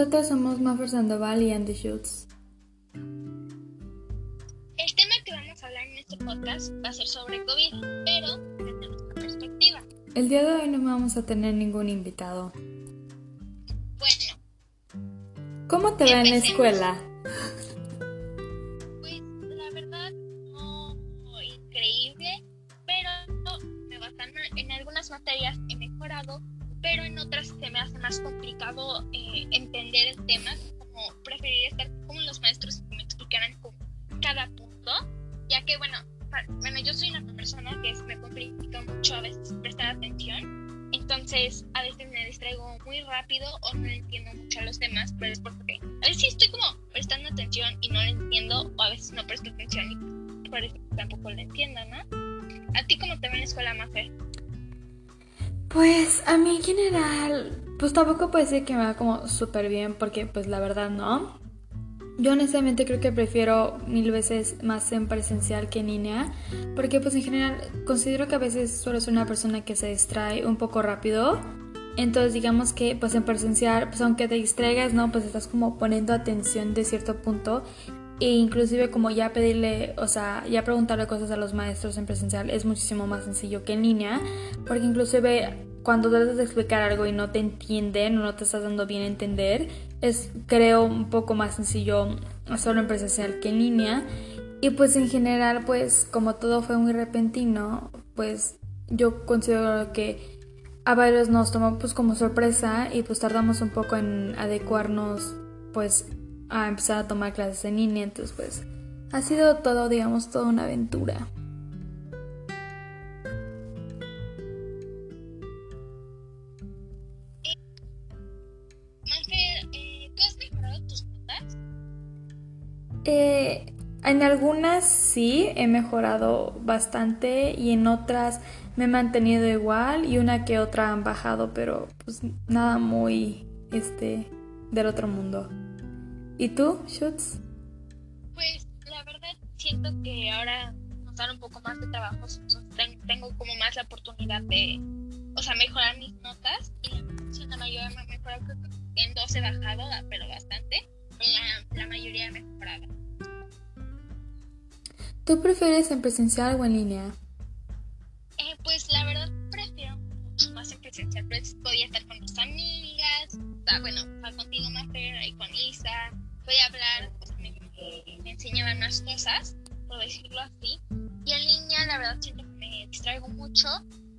Nosotras somos Maffer Sandoval y Andy Schultz. El tema que vamos a hablar en este podcast va a ser sobre COVID, pero desde nuestra perspectiva. El día de hoy no vamos a tener ningún invitado. Bueno, ¿Cómo te va en la escuela? pues la verdad no increíble, pero me basan en algunas materias he mejorado, pero en otras se me hace más complicado eh, entender el tema, como preferir estar con los maestros que me explicaran cada punto, ya que bueno, pa- bueno yo soy una persona que me complica mucho a veces prestar atención, entonces a veces me distraigo muy rápido o no entiendo mucho a los demás, pero es porque a veces estoy como prestando atención y no lo entiendo, o a veces no presto atención y por eso tampoco lo entiendo, ¿no? ¿A ti cómo te va en la escuela, Mafer? Pues a mí en general, pues tampoco puedo decir que me va como súper bien porque pues la verdad no. Yo honestamente creo que prefiero mil veces más en presencial que en línea porque pues en general considero que a veces suelo ser una persona que se distrae un poco rápido. Entonces digamos que pues en presencial, pues aunque te distraigas, ¿no? Pues estás como poniendo atención de cierto punto e inclusive como ya pedirle, o sea, ya preguntarle cosas a los maestros en presencial es muchísimo más sencillo que en línea, porque inclusive cuando tratas de explicar algo y no te entienden o no te estás dando bien a entender, es creo un poco más sencillo hacerlo en presencial que en línea. Y pues en general, pues como todo fue muy repentino, pues yo considero que a varios nos tomó pues como sorpresa y pues tardamos un poco en adecuarnos pues a empezar a tomar clases en línea, entonces pues ha sido todo, digamos, toda una aventura. Eh, ¿tú has mejorado tus notas? Eh, en algunas sí he mejorado bastante y en otras me he mantenido igual y una que otra han bajado, pero pues nada muy este del otro mundo. ¿Y tú, Schutz? Pues la verdad siento que ahora nos dan un poco más de trabajo, tengo como más la oportunidad de, o sea, mejorar mis notas y la verdad sí, la mayoría me ha mejorado, creo que en dos he bajado, ah, pero bastante, pero la, la mayoría he mejorado. ¿Tú prefieres en presencial o en línea? Eh, pues la verdad prefiero mucho más en presencial, pues podía estar con mis amigas, o sea, bueno, contigo Mafer, ahí con Isa, podía hablar, pues, me, me- enseñaban más cosas, por decirlo así, y en línea la verdad siento que me distraigo mucho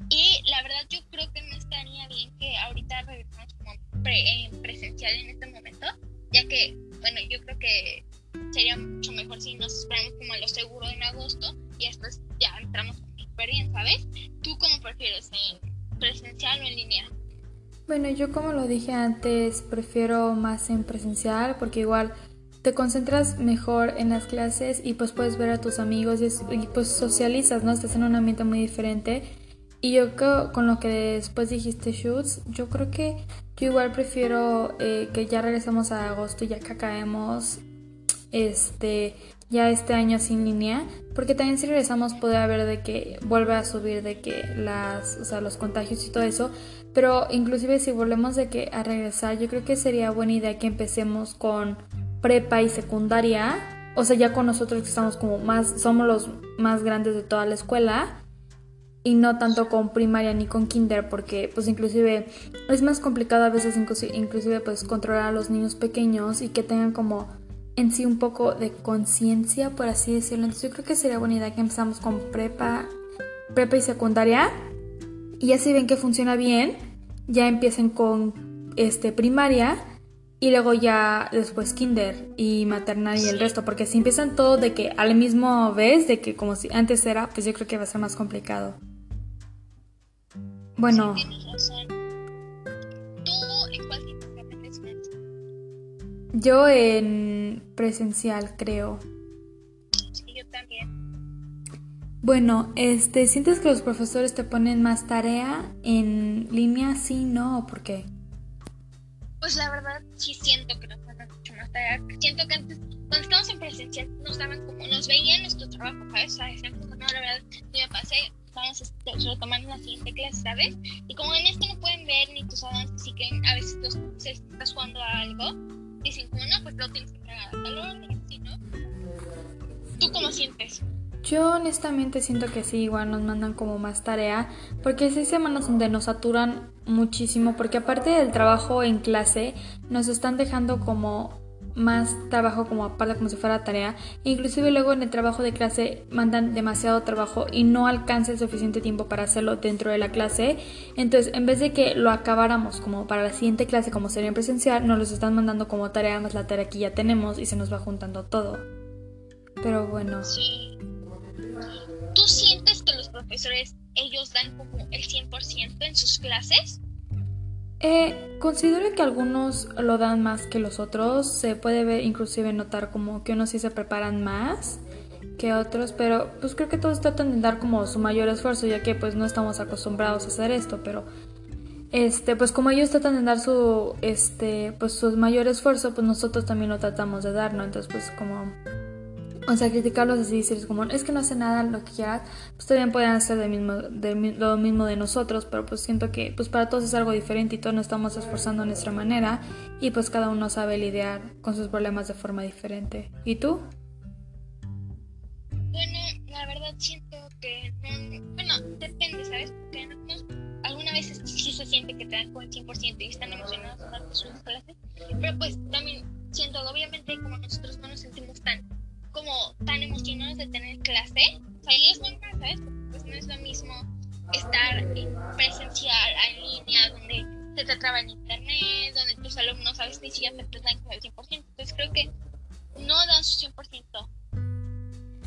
y la verdad yo creo que no estaría bien que ahorita regresemos como pre- en presencial en este momento, ya que, bueno, yo creo que sería mucho mejor si nos esperamos como a lo seguro en agosto y después ya entramos súper bien, ¿sabes? ¿Tú cómo prefieres, en presencial o en línea? Bueno, yo como lo dije antes, prefiero más en presencial porque igual te concentras mejor en las clases y pues puedes ver a tus amigos y, es- y, pues socializas, ¿no? Estás en un ambiente muy diferente. Y yo creo, con lo que después dijiste, Shoots, yo creo que yo igual prefiero eh, que ya regresemos a agosto, ya que acabemos este ya este año sin línea, porque también si regresamos puede haber de que vuelve a subir de que las, o sea, los contagios y todo eso, pero inclusive si volvemos de que a regresar, yo creo que sería buena idea que empecemos con prepa y secundaria, o sea, ya con nosotros que estamos como más somos los más grandes de toda la escuela y no tanto con primaria ni con kinder porque pues inclusive es más complicado a veces inclusi- inclusive pues controlar a los niños pequeños y que tengan como en sí un poco de conciencia por así decirlo. Entonces yo creo que sería buena idea que empezamos con prepa prepa y secundaria. Y ya si ven que funciona bien ya empiecen con este primaria y luego ya después kinder y maternal y el resto. Porque si empiezan todo de que al mismo vez de que como si antes era pues yo creo que va a ser más complicado. Bueno Sí, yo en presencial creo Sí, yo también. bueno este sientes que los profesores te ponen más tarea en línea sí no o por qué Pues la verdad sí siento que nos dan mucho más tarea. Siento que antes, cuando estábamos en presencial, nos daban como, nos veían nuestro trabajo, ¿sabes? O sea, decían como, no, la verdad, sí me pasé, vamos a retomar la siguiente clase, ¿sabes? Y como en este no pueden ver ni tus avances, así que a veces los, si estás jugando a algo, dicen como no, pues lo tienes que. ¿Tú cómo sientes? Yo honestamente siento que sí, igual nos mandan como más tarea, porque seis semanas donde nos saturan muchísimo, porque aparte del trabajo en clase, nos están dejando como más trabajo como aparte como si fuera tarea. Inclusive luego en el trabajo de clase mandan demasiado trabajo y no alcanza el suficiente tiempo para hacerlo dentro de la clase. Entonces, en vez de que lo acabáramos como para la siguiente clase como sería en presencial, nos los están mandando como tarea más la tarea que ya tenemos y se nos va juntando todo. Pero bueno. Sí. ¿Tú sientes que los profesores ellos dan como el 100% en sus clases? Eh, considero que algunos lo dan más que los otros. Se puede ver, inclusive notar como que unos sí se preparan más que otros, pero pues creo que todos tratan de dar como su mayor esfuerzo, ya que pues no estamos acostumbrados a hacer esto, pero este, pues como ellos tratan de dar su, este, pues su mayor esfuerzo, pues nosotros también lo tratamos de dar, ¿no? Entonces pues como o sea, criticarlos así, decirles como, es que no hace nada lo que quieras, pues también pueden hacer de mismo, de, lo mismo de nosotros, pero pues siento que pues para todos es algo diferente y todos nos estamos esforzando a nuestra manera y pues cada uno sabe lidiar con sus problemas de forma diferente. ¿Y tú? Bueno, la verdad siento que bueno, depende, ¿sabes? Porque algunas veces sí se siente que te dan con el 100% y están emocionados de sus clases, pero pues también siento, obviamente como nosotros no nos sentimos tan como tan emocionados de tener clase. O sea, es normal, ¿sabes? pues no es lo mismo estar presencial, en línea, donde se te traba el internet, donde tus alumnos a veces ni siquiera te con el 100%. Entonces creo que no dan su 100%.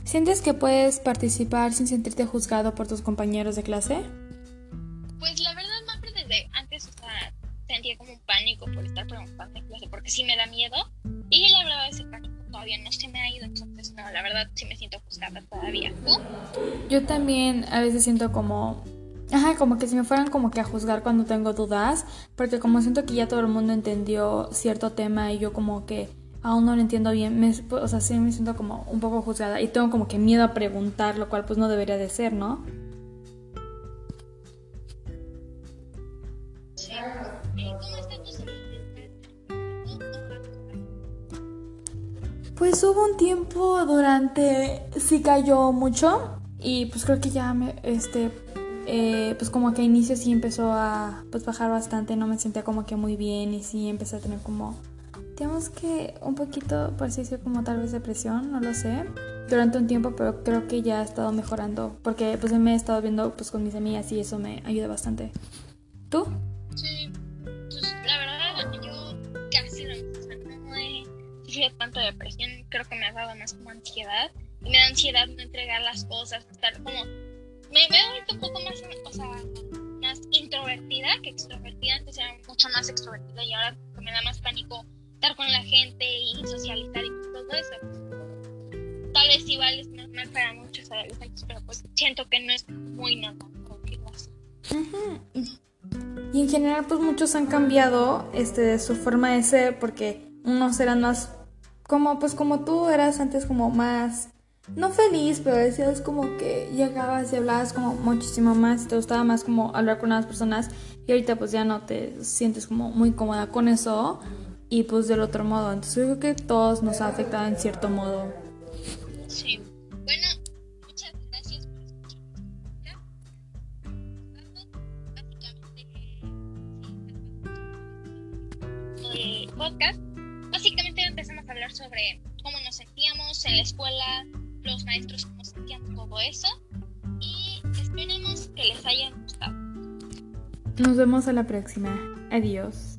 ¿Sientes que puedes participar sin sentirte juzgado por tus compañeros de clase? Pues la verdad, más desde antes, o sea, sentía como un pánico por estar preguntando en clase, porque sí me da miedo. Y la verdad, ese pánico todavía no se me ha ido, entonces no, la verdad sí me siento juzgada todavía. Yo también a veces siento como Ajá, como que si me fueran como que a juzgar cuando tengo dudas, porque como siento que ya todo el mundo entendió cierto tema y yo como que aún no lo entiendo bien, me, o sea, sí me siento como un poco juzgada y tengo como que miedo a preguntar, lo cual pues no debería de ser, ¿no? Pues hubo un tiempo durante sí cayó mucho y pues creo que ya me este eh, pues como que a inicio sí empezó a pues bajar bastante, no me sentía como que muy bien y sí empecé a tener como digamos que un poquito por así como tal vez depresión, no lo sé, durante un tiempo, pero creo que ya ha estado mejorando porque pues me he estado viendo pues con mis amigas y eso me ayuda bastante. ¿Tú? Depresión, creo que me ha dado más como ansiedad. Y me da ansiedad no entregar las cosas, estar como... Me veo un poco más, o sea, más introvertida que extrovertida. Antes era mucho más extrovertida y ahora me da más pánico estar con la gente y socializar y todo eso. Tal vez igual es normal para muchos adolescentes, pero pues siento que no es muy normal. Y en general, pues muchos han cambiado este, su forma de ser porque unos eran más como pues como tú eras antes como más no feliz, pero decías como que llegabas y hablabas como muchísimo más y te gustaba más como hablar con las personas y ahorita pues ya no te sientes como muy cómoda con eso y pues del otro modo. Entonces creo que todos nos ha afectado en cierto modo. Sí. Bueno, muchas gracias por escuchar. Básicamente, podcast empezamos a sobre cómo nos sentíamos en la escuela, los maestros cómo sentían todo eso y esperemos que les haya gustado. Nos vemos a la próxima. Adiós.